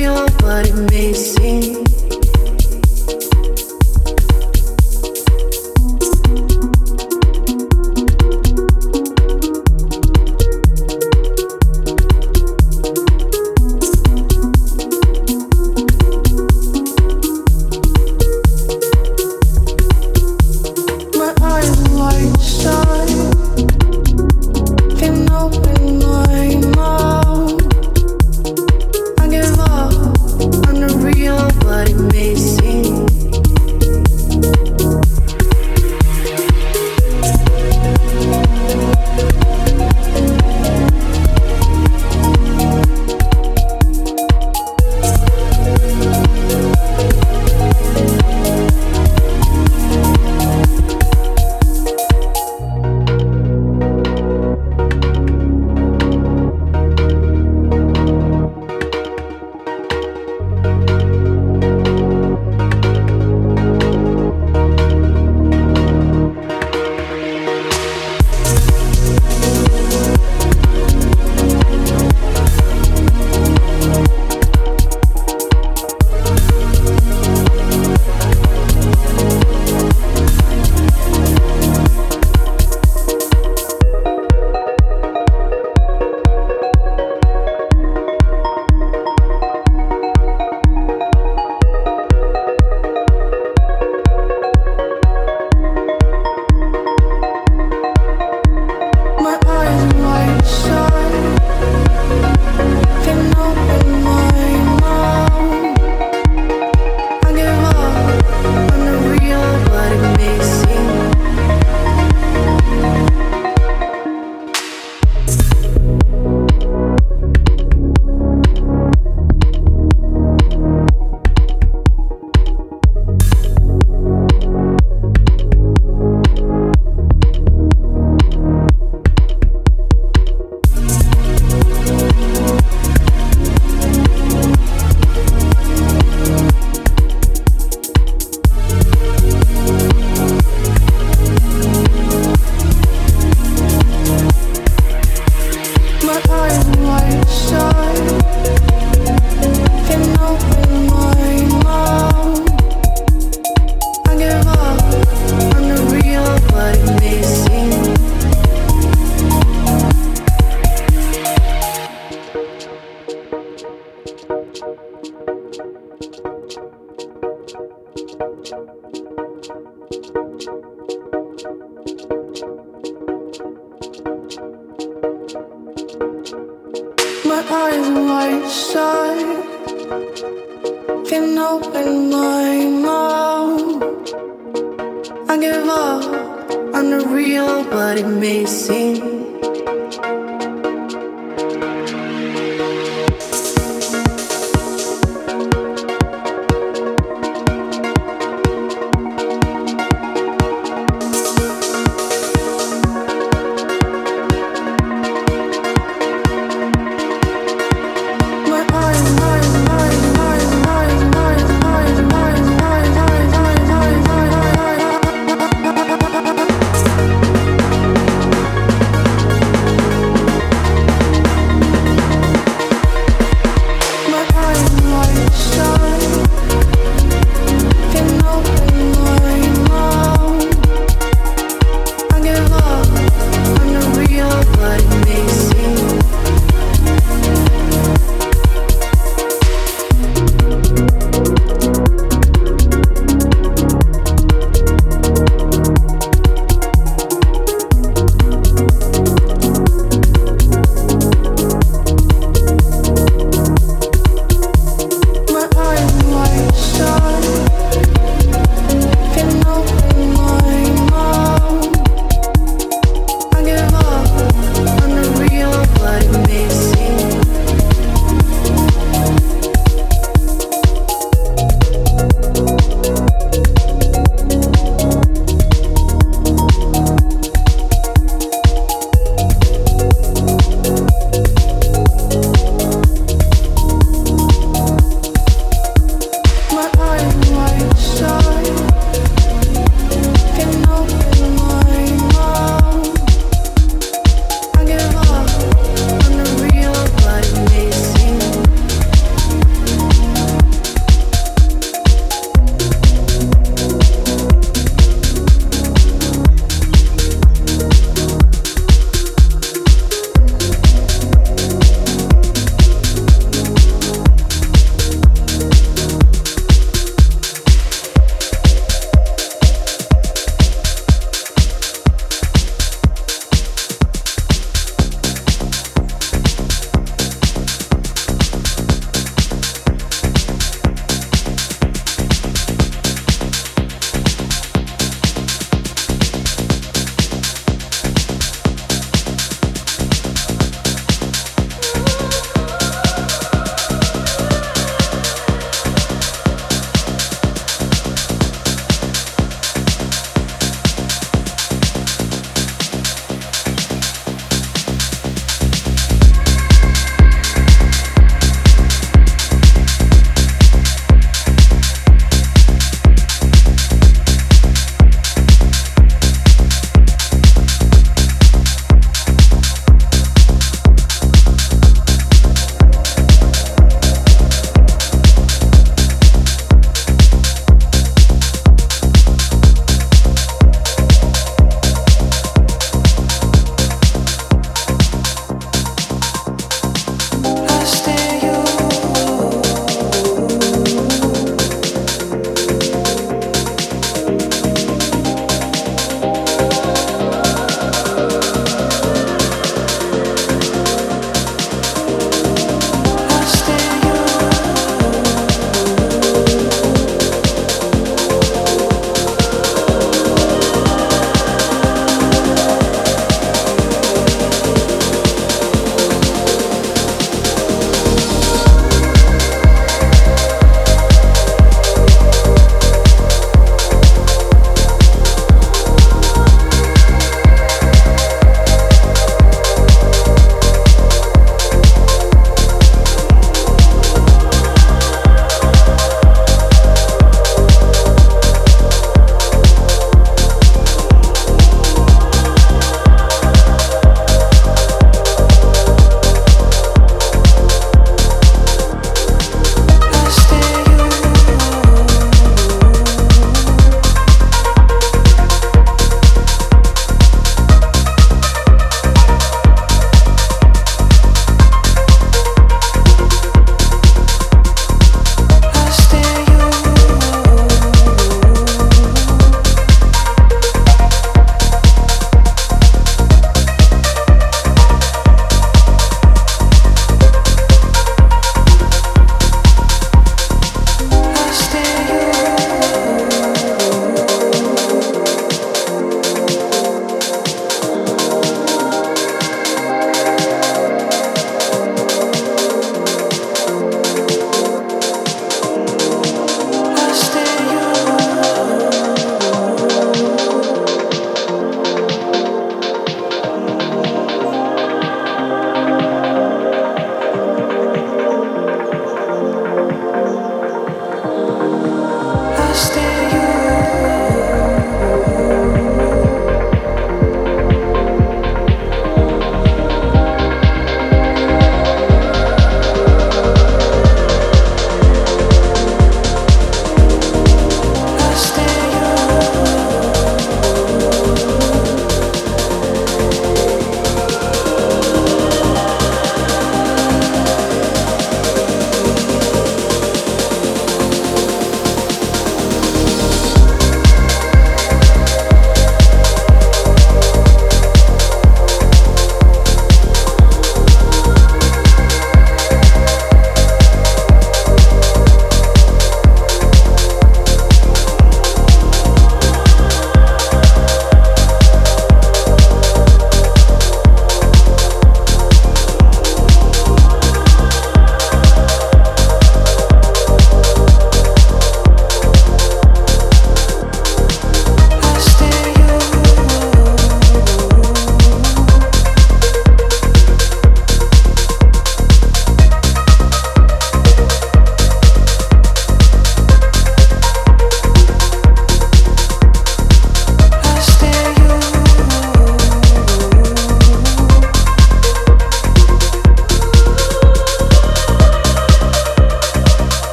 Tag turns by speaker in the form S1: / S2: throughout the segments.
S1: you, what it means.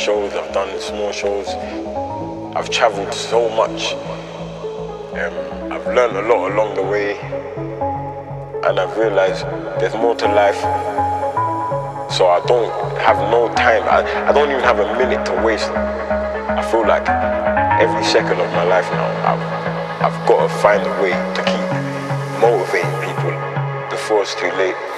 S1: Shows, I've done small shows. I've traveled so much. Um, I've learned a lot along the way. And I've realized there's more to life. So I don't have no time. I, I don't even have a minute to waste. I feel like every second of my life now, I've, I've got to find a way to keep motivating people before it's too late.